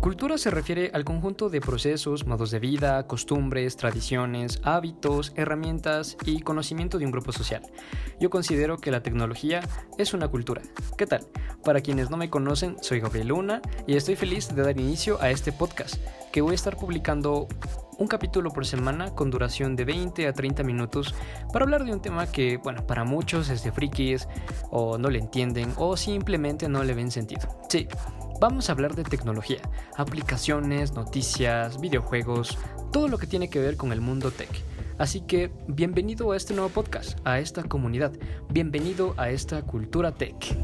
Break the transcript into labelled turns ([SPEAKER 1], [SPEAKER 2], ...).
[SPEAKER 1] Cultura se refiere al conjunto de procesos, modos de vida, costumbres, tradiciones, hábitos, herramientas y conocimiento de un grupo social. Yo considero que la tecnología es una cultura. ¿Qué tal? Para quienes no me conocen, soy Gabriel Luna y estoy feliz de dar inicio a este podcast, que voy a estar publicando un capítulo por semana con duración de 20 a 30 minutos para hablar de un tema que, bueno, para muchos es de frikis o no le entienden o simplemente no le ven sentido. Sí, Vamos a hablar de tecnología, aplicaciones, noticias, videojuegos, todo lo que tiene que ver con el mundo tech. Así que bienvenido a este nuevo podcast, a esta comunidad, bienvenido a esta cultura tech.